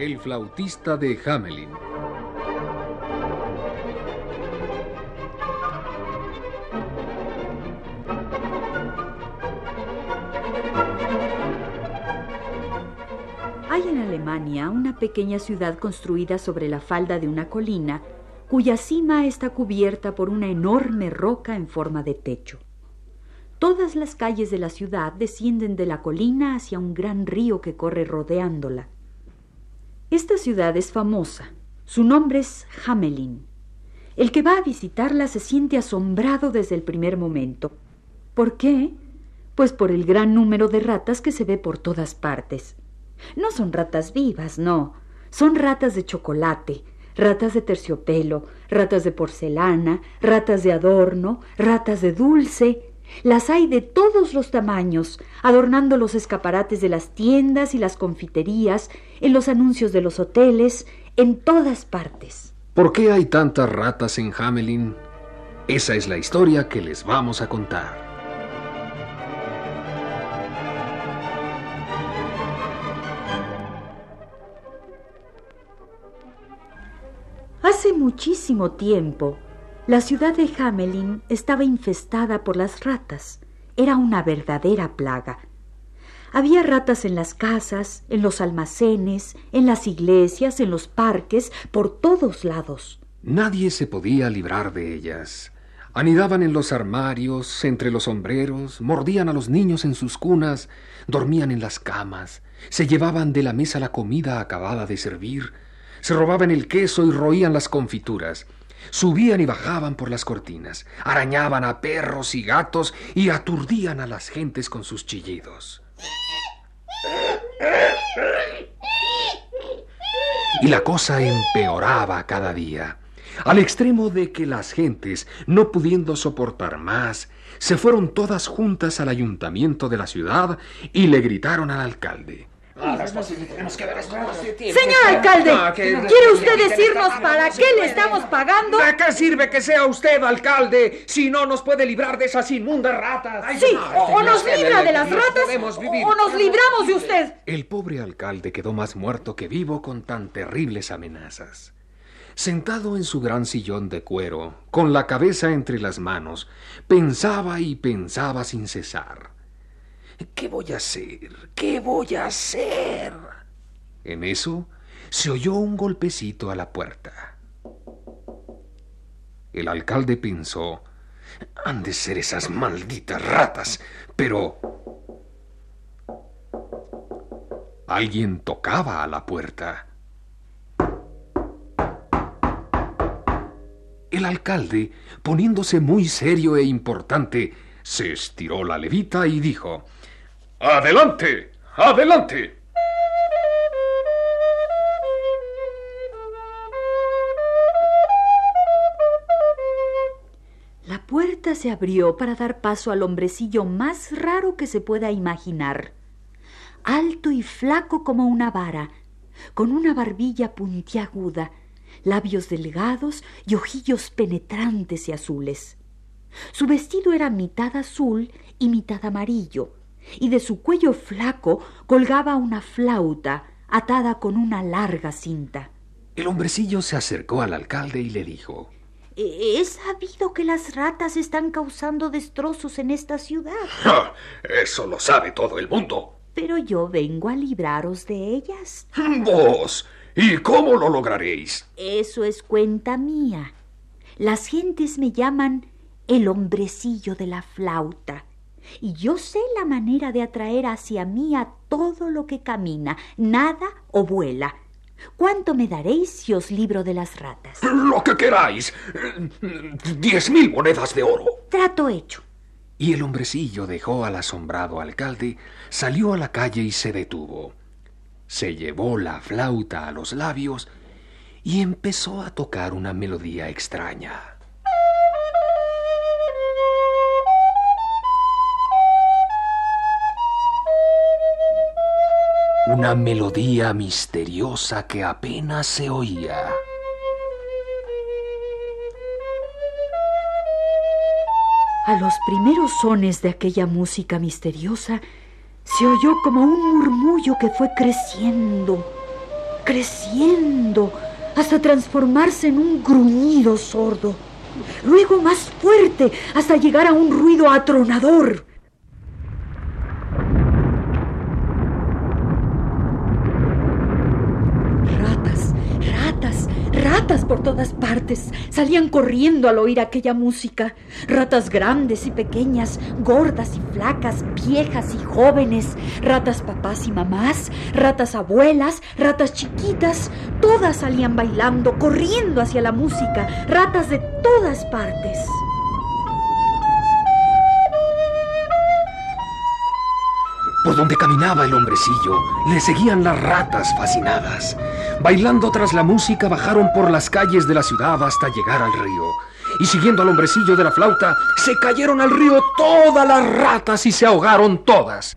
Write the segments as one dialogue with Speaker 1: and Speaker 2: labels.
Speaker 1: El flautista de Hamelin.
Speaker 2: Hay en Alemania una pequeña ciudad construida sobre la falda de una colina, cuya cima está cubierta por una enorme roca en forma de techo. Todas las calles de la ciudad descienden de la colina hacia un gran río que corre rodeándola. Esta ciudad es famosa. Su nombre es Hamelin. El que va a visitarla se siente asombrado desde el primer momento. ¿Por qué? Pues por el gran número de ratas que se ve por todas partes. No son ratas vivas, no. Son ratas de chocolate, ratas de terciopelo, ratas de porcelana, ratas de adorno, ratas de dulce. Las hay de todos los tamaños, adornando los escaparates de las tiendas y las confiterías, en los anuncios de los hoteles, en todas partes.
Speaker 1: ¿Por qué hay tantas ratas en Hamelin? Esa es la historia que les vamos a contar.
Speaker 2: Hace muchísimo tiempo, la ciudad de Hamelin estaba infestada por las ratas. Era una verdadera plaga. Había ratas en las casas, en los almacenes, en las iglesias, en los parques, por todos lados.
Speaker 1: Nadie se podía librar de ellas. Anidaban en los armarios, entre los sombreros, mordían a los niños en sus cunas, dormían en las camas, se llevaban de la mesa la comida acabada de servir, se robaban el queso y roían las confituras. Subían y bajaban por las cortinas, arañaban a perros y gatos y aturdían a las gentes con sus chillidos. Y la cosa empeoraba cada día, al extremo de que las gentes, no pudiendo soportar más, se fueron todas juntas al ayuntamiento de la ciudad y le gritaron al alcalde.
Speaker 2: Señor alcalde, ¿quiere usted decirnos para qué le estamos pagando?
Speaker 3: ¿De qué sirve que sea usted alcalde si no nos puede librar de esas inmundas ratas?
Speaker 2: Sí, o nos libra de las ratas o nos libramos de usted.
Speaker 1: El pobre alcalde quedó más muerto que vivo con tan terribles amenazas. Sentado en su gran sillón de cuero, con la cabeza entre las manos, pensaba y pensaba sin cesar. ¿Qué voy a hacer? ¿Qué voy a hacer? En eso se oyó un golpecito a la puerta. El alcalde pensó, han de ser esas malditas ratas, pero... Alguien tocaba a la puerta. El alcalde, poniéndose muy serio e importante, se estiró la levita y dijo, Adelante, adelante.
Speaker 2: La puerta se abrió para dar paso al hombrecillo más raro que se pueda imaginar. Alto y flaco como una vara, con una barbilla puntiaguda, labios delgados y ojillos penetrantes y azules. Su vestido era mitad azul y mitad amarillo, y de su cuello flaco colgaba una flauta atada con una larga cinta.
Speaker 1: El hombrecillo se acercó al alcalde y le dijo,
Speaker 2: He sabido que las ratas están causando destrozos en esta ciudad.
Speaker 1: Eso lo sabe todo el mundo.
Speaker 2: Pero yo vengo a libraros de ellas.
Speaker 1: ¿Vos? ¿Y cómo lo lograréis?
Speaker 2: Eso es cuenta mía. Las gentes me llaman el hombrecillo de la flauta. Y yo sé la manera de atraer hacia mí a todo lo que camina, nada o vuela. ¿Cuánto me daréis si os libro de las ratas?
Speaker 1: Lo que queráis. Diez mil monedas de oro.
Speaker 2: Trato hecho.
Speaker 1: Y el hombrecillo dejó al asombrado alcalde, salió a la calle y se detuvo. Se llevó la flauta a los labios y empezó a tocar una melodía extraña. Una melodía misteriosa que apenas se oía.
Speaker 2: A los primeros sones de aquella música misteriosa se oyó como un murmullo que fue creciendo, creciendo, hasta transformarse en un gruñido sordo. Luego más fuerte, hasta llegar a un ruido atronador. por todas Salían corriendo al oír aquella música. Ratas grandes y pequeñas, gordas y flacas, viejas y jóvenes, ratas papás y mamás, ratas abuelas, ratas chiquitas, todas salían bailando, corriendo hacia la música, ratas de todas partes.
Speaker 1: Por donde caminaba el hombrecillo, le seguían las ratas fascinadas. Bailando tras la música, bajaron por las calles de la ciudad hasta llegar al río. Y siguiendo al hombrecillo de la flauta, se cayeron al río todas las ratas y se ahogaron todas.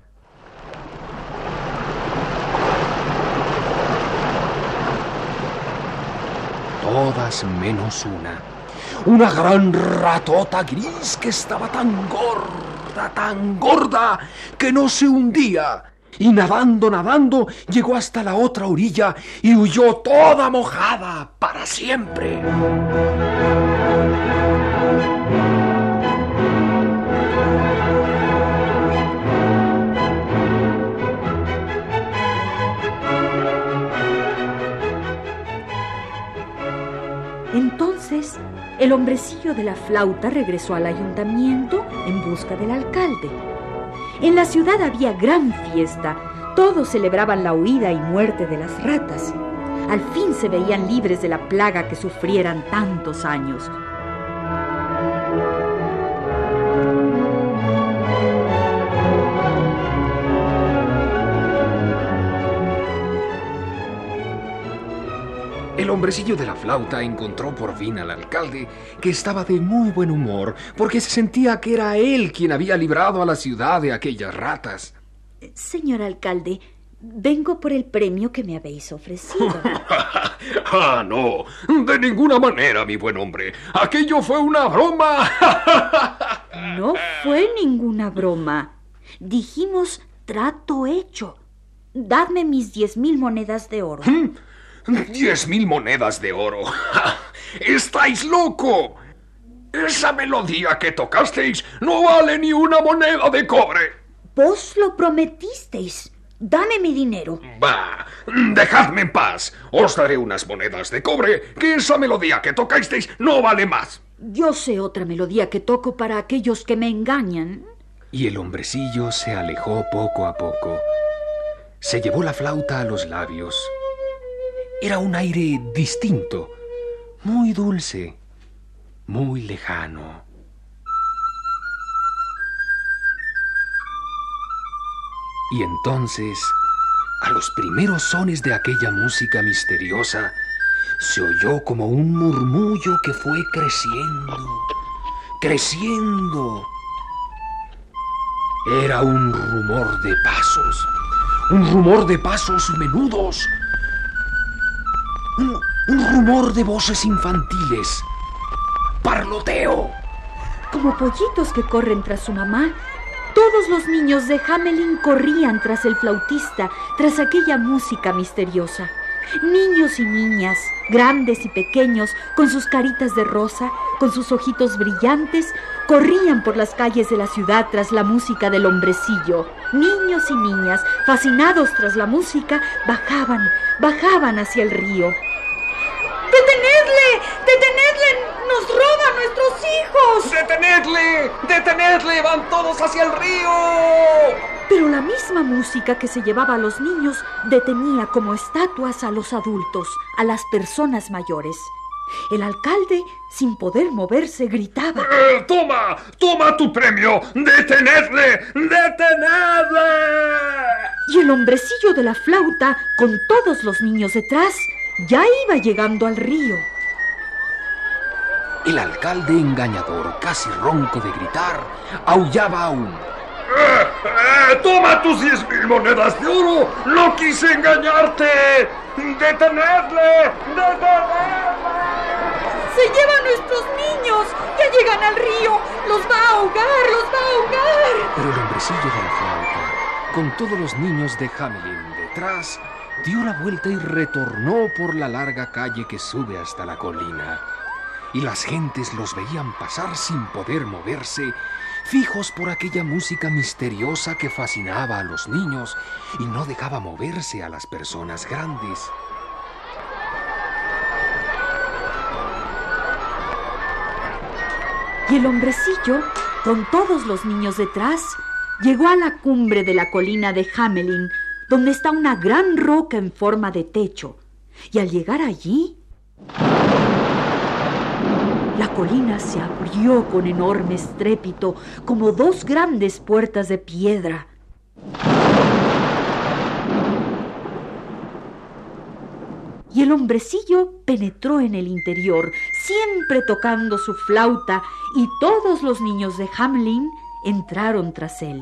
Speaker 1: Todas menos una. Una gran ratota gris que estaba tan gorda, tan gorda, que no se hundía y nadando, nadando, llegó hasta la otra orilla y huyó toda mojada para siempre.
Speaker 2: Entonces, el hombrecillo de la flauta regresó al ayuntamiento en busca del alcalde. En la ciudad había gran fiesta. Todos celebraban la huida y muerte de las ratas. Al fin se veían libres de la plaga que sufrieran tantos años.
Speaker 1: Hombrecillo de la flauta encontró por fin al alcalde, que estaba de muy buen humor, porque se sentía que era él quien había librado a la ciudad de aquellas ratas.
Speaker 2: Señor alcalde, vengo por el premio que me habéis ofrecido.
Speaker 1: ah, no, de ninguna manera, mi buen hombre. Aquello fue una broma.
Speaker 2: no fue ninguna broma. Dijimos trato hecho. Dadme mis diez mil monedas de oro.
Speaker 1: ¡Diez mil monedas de oro! ¡Estáis loco! Esa melodía que tocasteis no vale ni una moneda de cobre.
Speaker 2: Vos lo prometisteis. Dame mi dinero.
Speaker 1: Bah, dejadme en paz. Os daré unas monedas de cobre, que esa melodía que tocasteis no vale más.
Speaker 2: Yo sé otra melodía que toco para aquellos que me engañan.
Speaker 1: Y el hombrecillo se alejó poco a poco. Se llevó la flauta a los labios era un aire distinto, muy dulce, muy lejano. Y entonces, a los primeros sones de aquella música misteriosa, se oyó como un murmullo que fue creciendo, creciendo. Era un rumor de pasos, un rumor de pasos menudos, un, rumor de voces infantiles. Parloteo.
Speaker 2: Como pollitos que corren tras su mamá, todos los niños de Hamelin corrían tras el flautista, tras aquella música misteriosa. Niños y niñas, grandes y pequeños, con sus caritas de rosa, con sus ojitos brillantes, corrían por las calles de la ciudad tras la música del hombrecillo. Niños y niñas, fascinados tras la música, bajaban, bajaban hacia el río.
Speaker 4: ¡Detenedle! ¡Detenedle! ¡Nos roba nuestros hijos!
Speaker 3: ¡Detenedle! ¡Detenedle! ¡Van todos hacia el río!
Speaker 2: Pero la misma música que se llevaba a los niños detenía como estatuas a los adultos, a las personas mayores. El alcalde, sin poder moverse, gritaba.
Speaker 5: Eh, ¡Toma! ¡Toma tu premio! ¡Detenedle! ¡Detenedle!
Speaker 2: Y el hombrecillo de la flauta, con todos los niños detrás, ya iba llegando al río.
Speaker 1: El alcalde engañador, casi ronco de gritar, aullaba aún.
Speaker 5: Eh, eh, ¡Toma tus diez mil monedas de oro! ¡No quise engañarte! ¡Detenedle! ¡Detenedle!
Speaker 4: ¡Se llevan nuestros niños! ¡Ya llegan al río! ¡Los va a ahogar! ¡Los va a ahogar!
Speaker 1: Pero el hombrecillo de la flauta, con todos los niños de Hamelin detrás, dio la vuelta y retornó por la larga calle que sube hasta la colina. Y las gentes los veían pasar sin poder moverse, fijos por aquella música misteriosa que fascinaba a los niños y no dejaba moverse a las personas grandes.
Speaker 2: Y el hombrecillo, con todos los niños detrás, llegó a la cumbre de la colina de Hamelin, donde está una gran roca en forma de techo. Y al llegar allí, la colina se abrió con enorme estrépito, como dos grandes puertas de piedra. El hombrecillo penetró en el interior, siempre tocando su flauta, y todos los niños de Hamlin entraron tras él.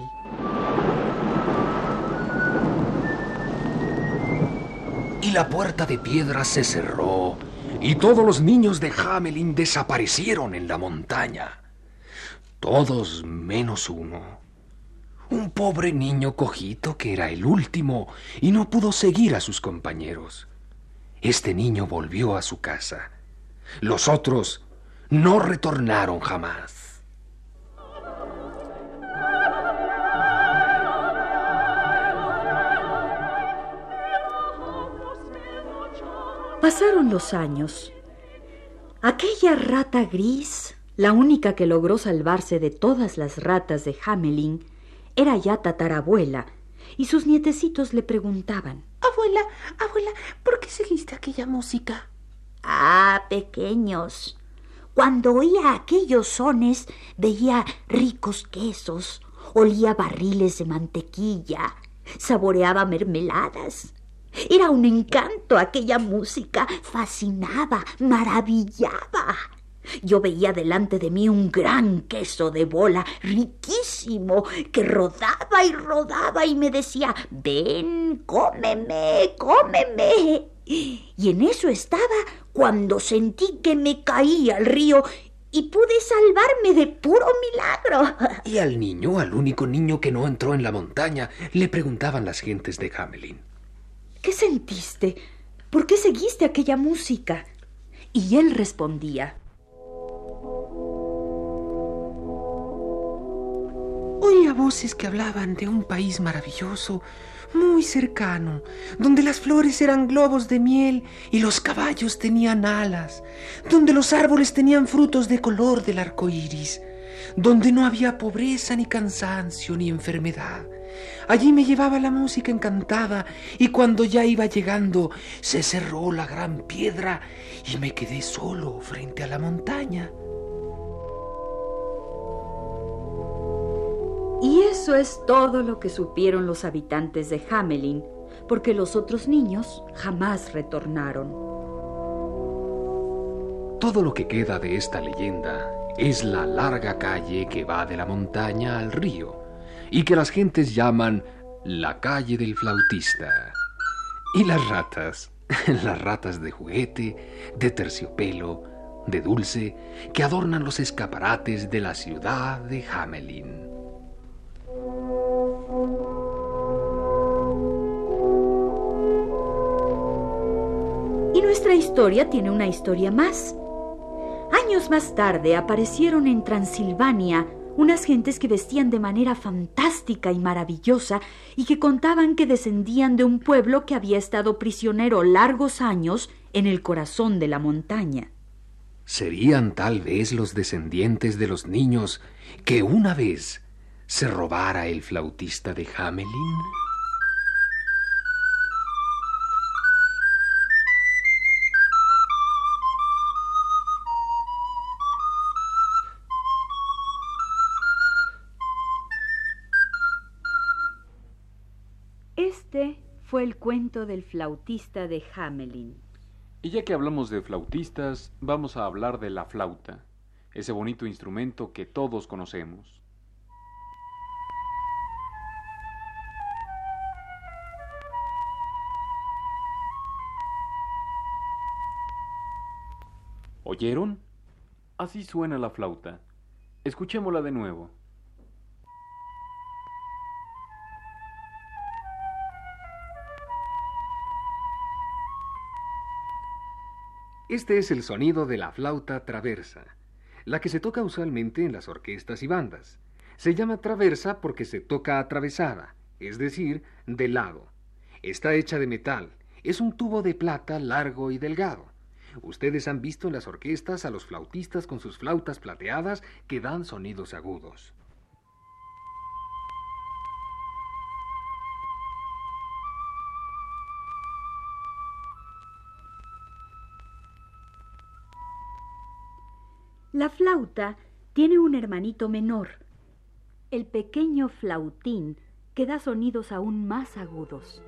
Speaker 1: Y la puerta de piedra se cerró, y todos los niños de Hamelin desaparecieron en la montaña. Todos menos uno. Un pobre niño cojito que era el último y no pudo seguir a sus compañeros. Este niño volvió a su casa. Los otros no retornaron jamás.
Speaker 2: Pasaron los años. Aquella rata gris, la única que logró salvarse de todas las ratas de Hamelin, era ya tatarabuela, y sus nietecitos le preguntaban
Speaker 4: Abuela, abuela, ¿por qué seguiste aquella música?
Speaker 6: Ah, pequeños. Cuando oía aquellos sones, veía ricos quesos, olía barriles de mantequilla, saboreaba mermeladas. Era un encanto aquella música, fascinaba, maravillaba. Yo veía delante de mí un gran queso de bola, riquísimo, que rodaba y rodaba y me decía, ven, cómeme, cómeme. Y en eso estaba cuando sentí que me caía al río y pude salvarme de puro milagro.
Speaker 1: Y al niño, al único niño que no entró en la montaña, le preguntaban las gentes de Hamelin.
Speaker 2: ¿Qué sentiste? ¿Por qué seguiste aquella música? Y él respondía.
Speaker 7: Voces que hablaban de un país maravilloso, muy cercano, donde las flores eran globos de miel y los caballos tenían alas, donde los árboles tenían frutos de color del arco iris, donde no había pobreza ni cansancio ni enfermedad. Allí me llevaba la música encantada y cuando ya iba llegando se cerró la gran piedra y me quedé solo frente a la montaña.
Speaker 2: Eso es todo lo que supieron los habitantes de Hamelin, porque los otros niños jamás retornaron.
Speaker 1: Todo lo que queda de esta leyenda es la larga calle que va de la montaña al río y que las gentes llaman la calle del flautista. Y las ratas, las ratas de juguete, de terciopelo, de dulce, que adornan los escaparates de la ciudad de Hamelin.
Speaker 2: Nuestra historia tiene una historia más. Años más tarde aparecieron en Transilvania unas gentes que vestían de manera fantástica y maravillosa y que contaban que descendían de un pueblo que había estado prisionero largos años en el corazón de la montaña.
Speaker 1: ¿Serían tal vez los descendientes de los niños que una vez se robara el flautista de Hamelin?
Speaker 2: El cuento del flautista de Hamelin.
Speaker 8: Y ya que hablamos de flautistas, vamos a hablar de la flauta, ese bonito instrumento que todos conocemos. ¿Oyeron? Así suena la flauta. Escuchémosla de nuevo.
Speaker 1: Este es el sonido de la flauta traversa, la que se toca usualmente en las orquestas y bandas. Se llama traversa porque se toca atravesada, es decir, de lado. Está hecha de metal, es un tubo de plata largo y delgado. Ustedes han visto en las orquestas a los flautistas con sus flautas plateadas que dan sonidos agudos.
Speaker 2: La flauta tiene un hermanito menor, el pequeño flautín, que da sonidos aún más agudos.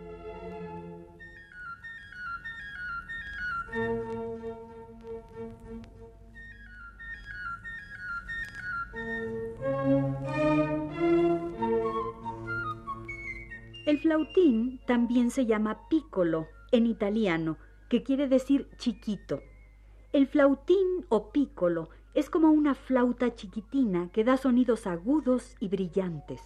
Speaker 2: El flautín también se llama piccolo en italiano, que quiere decir chiquito. El flautín o piccolo es como una flauta chiquitina que da sonidos agudos y brillantes.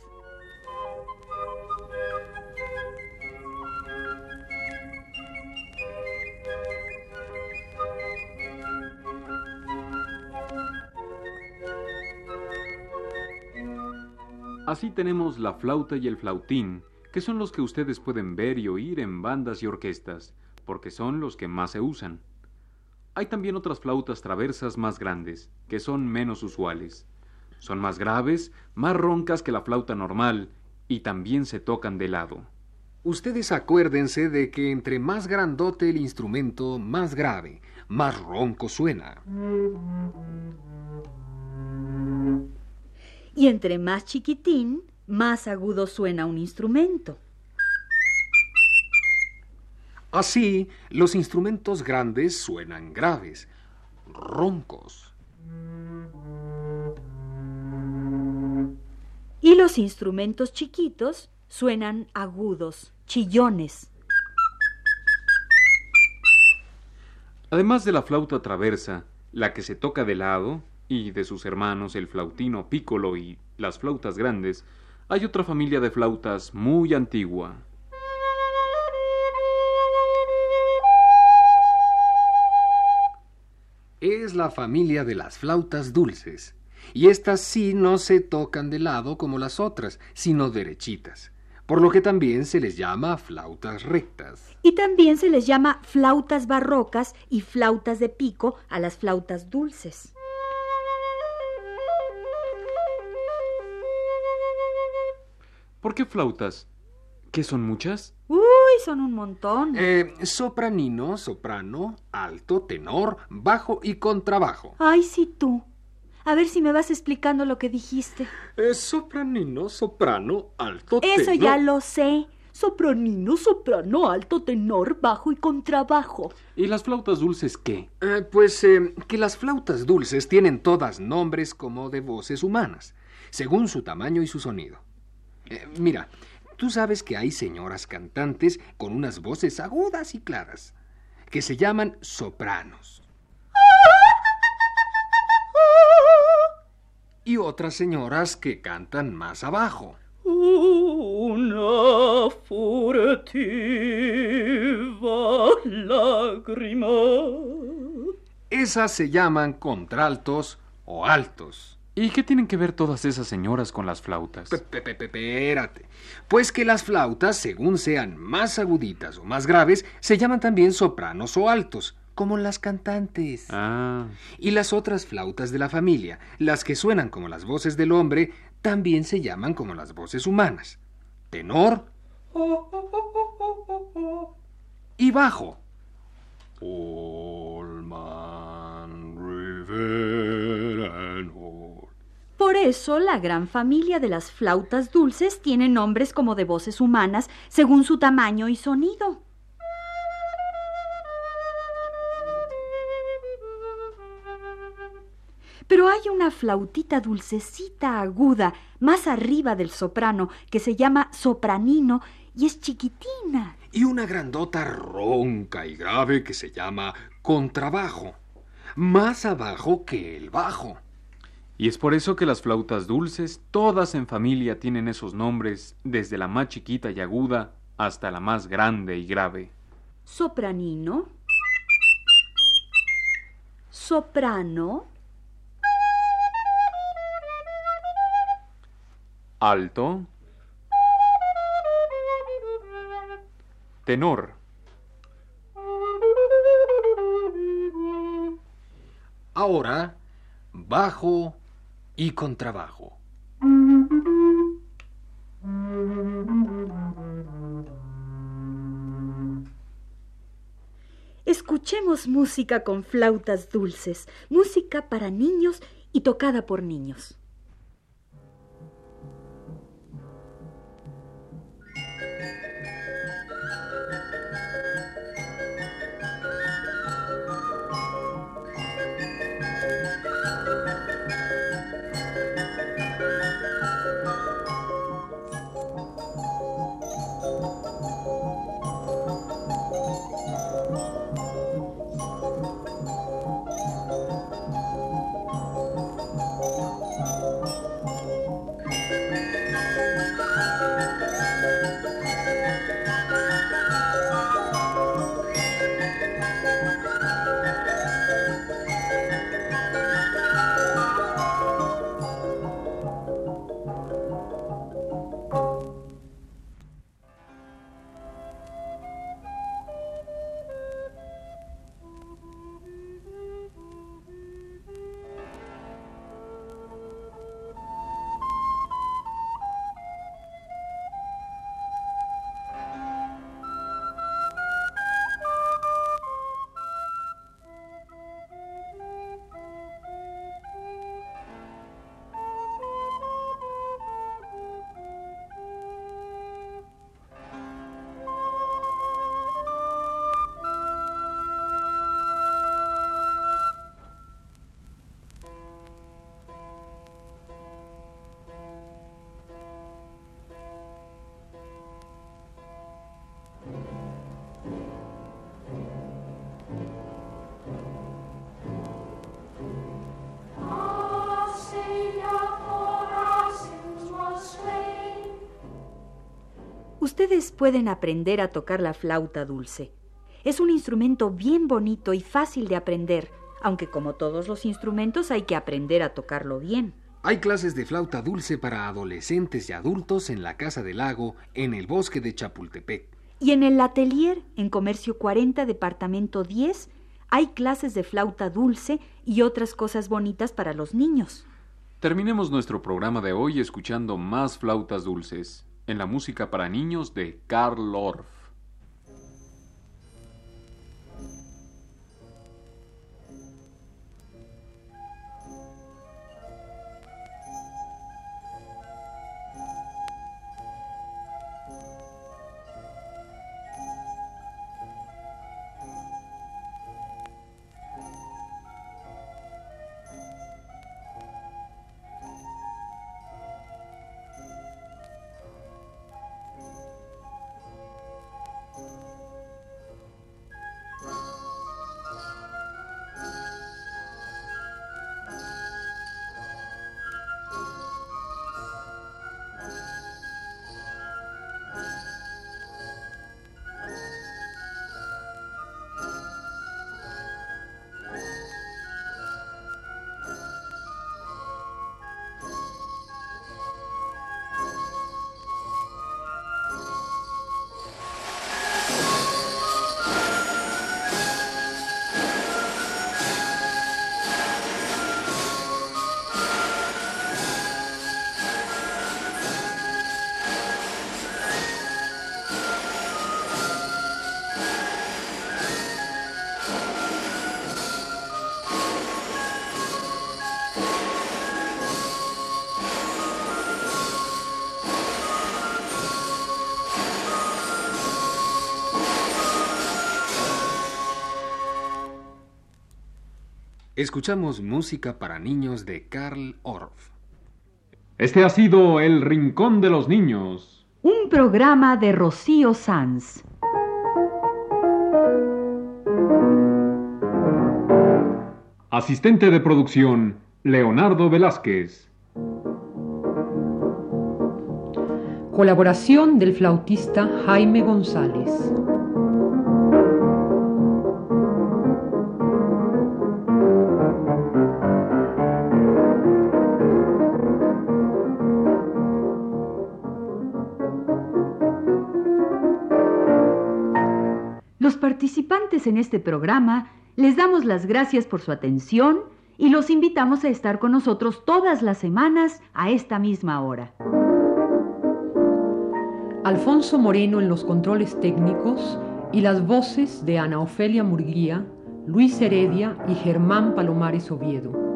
Speaker 8: Así tenemos la flauta y el flautín, que son los que ustedes pueden ver y oír en bandas y orquestas, porque son los que más se usan. Hay también otras flautas traversas más grandes, que son menos usuales. Son más graves, más roncas que la flauta normal, y también se tocan de lado.
Speaker 1: Ustedes acuérdense de que entre más grandote el instrumento, más grave, más ronco suena.
Speaker 2: Y entre más chiquitín, más agudo suena un instrumento.
Speaker 1: Así, los instrumentos grandes suenan graves, roncos.
Speaker 2: Y los instrumentos chiquitos suenan agudos, chillones.
Speaker 8: Además de la flauta traversa, la que se toca de lado, y de sus hermanos el flautino pícolo y las flautas grandes, hay otra familia de flautas muy antigua.
Speaker 1: Es la familia de las flautas dulces, y estas sí no se tocan de lado como las otras, sino derechitas, por lo que también se les llama flautas rectas.
Speaker 2: Y también se les llama flautas barrocas y flautas de pico a las flautas dulces.
Speaker 8: ¿Por qué flautas? ¿Qué son muchas?
Speaker 2: Uy, son un montón.
Speaker 1: Eh, sopranino, soprano, alto, tenor, bajo y contrabajo.
Speaker 2: Ay, sí tú. A ver si me vas explicando lo que dijiste.
Speaker 1: Eh, sopranino, soprano, alto,
Speaker 2: Eso
Speaker 1: tenor.
Speaker 2: ya lo sé. Sopranino, soprano, alto, tenor, bajo y contrabajo.
Speaker 8: ¿Y las flautas dulces qué?
Speaker 1: Eh, pues eh, que las flautas dulces tienen todas nombres como de voces humanas, según su tamaño y su sonido. Eh, mira, tú sabes que hay señoras cantantes con unas voces agudas y claras, que se llaman sopranos. Y otras señoras que cantan más abajo.
Speaker 4: Una furtiva lágrima.
Speaker 1: Esas se llaman contraltos o altos.
Speaker 8: ¿Y qué tienen que ver todas esas señoras con las flautas?
Speaker 1: Espérate. Pues que las flautas, según sean más aguditas o más graves, se llaman también sopranos o altos, como las cantantes.
Speaker 8: Ah.
Speaker 1: Y las otras flautas de la familia, las que suenan como las voces del hombre, también se llaman como las voces humanas. Tenor y bajo.
Speaker 2: Por eso la gran familia de las flautas dulces tiene nombres como de voces humanas según su tamaño y sonido. Pero hay una flautita dulcecita aguda más arriba del soprano que se llama sopranino y es chiquitina.
Speaker 1: Y una grandota ronca y grave que se llama contrabajo, más abajo que el bajo.
Speaker 8: Y es por eso que las flautas dulces, todas en familia, tienen esos nombres, desde la más chiquita y aguda hasta la más grande y grave.
Speaker 2: Sopranino. Soprano.
Speaker 8: Alto. Tenor.
Speaker 1: Ahora, bajo y contrabajo.
Speaker 2: Escuchemos música con flautas dulces, música para niños y tocada por niños. Ustedes pueden aprender a tocar la flauta dulce. Es un instrumento bien bonito y fácil de aprender, aunque como todos los instrumentos hay que aprender a tocarlo bien.
Speaker 1: Hay clases de flauta dulce para adolescentes y adultos en la Casa del Lago, en el bosque de Chapultepec.
Speaker 2: Y en el atelier, en Comercio 40, Departamento 10, hay clases de flauta dulce y otras cosas bonitas para los niños.
Speaker 8: Terminemos nuestro programa de hoy escuchando más flautas dulces en la música para niños de Karl Orff.
Speaker 1: Escuchamos música para niños de Karl Orff.
Speaker 8: Este ha sido El Rincón de los Niños.
Speaker 2: Un programa de Rocío Sanz.
Speaker 8: Asistente de producción, Leonardo Velázquez.
Speaker 9: Colaboración del flautista Jaime González.
Speaker 2: Participantes en este programa les damos las gracias por su atención y los invitamos a estar con nosotros todas las semanas a esta misma hora.
Speaker 9: Alfonso Moreno en los controles técnicos y las voces de Ana Ofelia Murguía, Luis Heredia y Germán Palomares Oviedo.